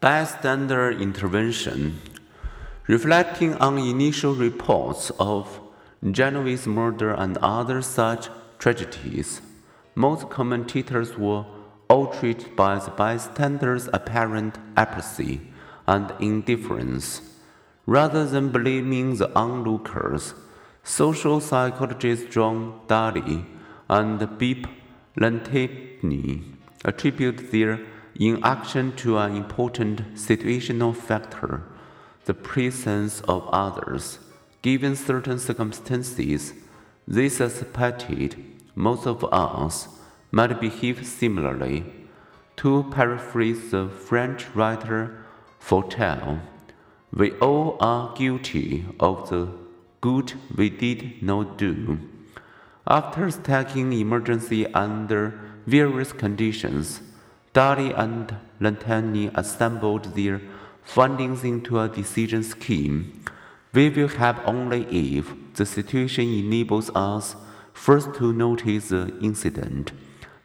Bystander intervention. Reflecting on initial reports of Genovese murder and other such tragedies, most commentators were outraged by the bystanders' apparent apathy and indifference. Rather than blaming the onlookers, social psychologists John Darley and Bibb Latané attribute their inaction to an important situational factor the presence of others. Given certain circumstances, they suspected most of us might behave similarly. To paraphrase the French writer Voltaire, we all are guilty of the good we did not do. After stacking emergency under various conditions, Darley and Latané assembled their findings into a decision scheme. We will have only if the situation enables us first to notice the incident,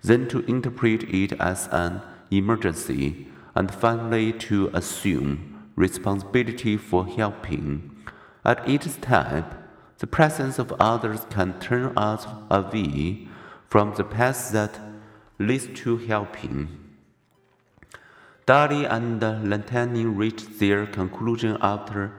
then to interpret it as an emergency, and finally to assume responsibility for helping. At each step, the presence of others can turn us away from the path that leads to helping. Darley and Latané reached their conclusion after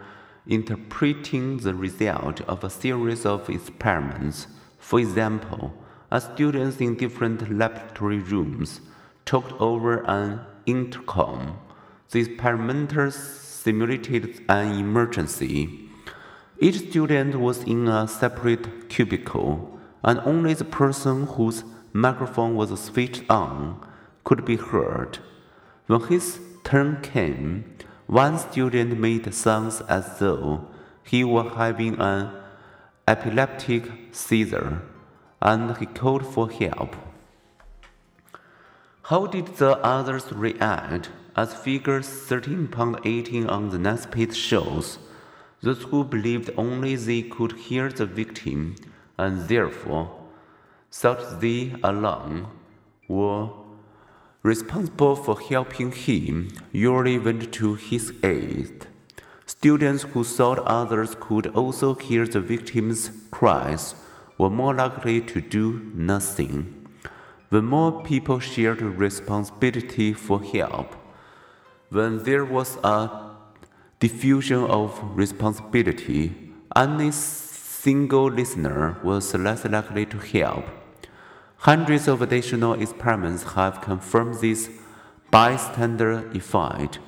interpreting the result of a series of experiments. For example, as students in different laboratory rooms talked over an intercom, the experimenters simulated an emergency. Each student was in a separate cubicle, and only the person whose microphone was switched on could be heard. When his turn came, one student made sounds as though he were having an epileptic seizure, and he called for help. How did the others react? As figure 13.18 on the next page shows, those who believed only they could hear the victim and therefore thought they alone were responsible for helping him usually went to his aid. Students who thought others could also hear the victim's cries were more likely to do nothing. When more people shared responsibility for help, when there was a diffusion of responsibility, any single listener was less likely to help. Hundreds of additional experiments have confirmed this bystander effect.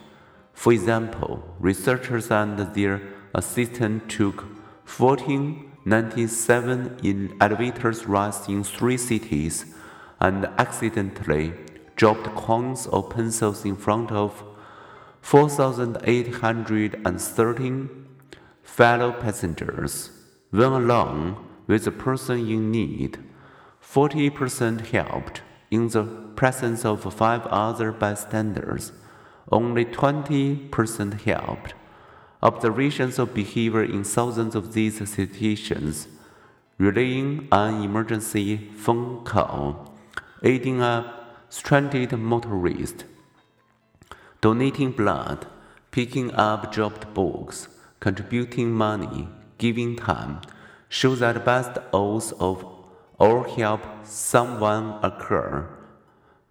For example, researchers and their assistant took 1497 in elevators rides in three cities and accidentally dropped coins or pencils in front of 4,813 fellow passengers. When alone with a person in need, 40% helped in the presence of five other bystanders. Only 20% helped. Observations of behavior in thousands of these situations, relaying an emergency phone call, aiding a stranded motorist, donating blood, picking up dropped books, contributing money, giving time, show that best oaths of or help someone occur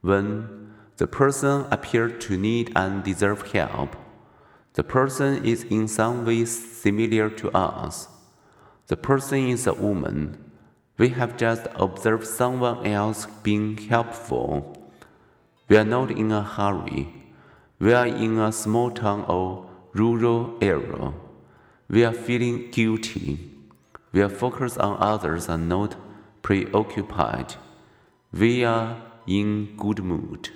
when the person appears to need and deserve help. The person is in some way similar to us. The person is a woman. We have just observed someone else being helpful. We are not in a hurry. We are in a small town or rural area. We are feeling guilty. We are focused on others and not preoccupied. We are in good mood.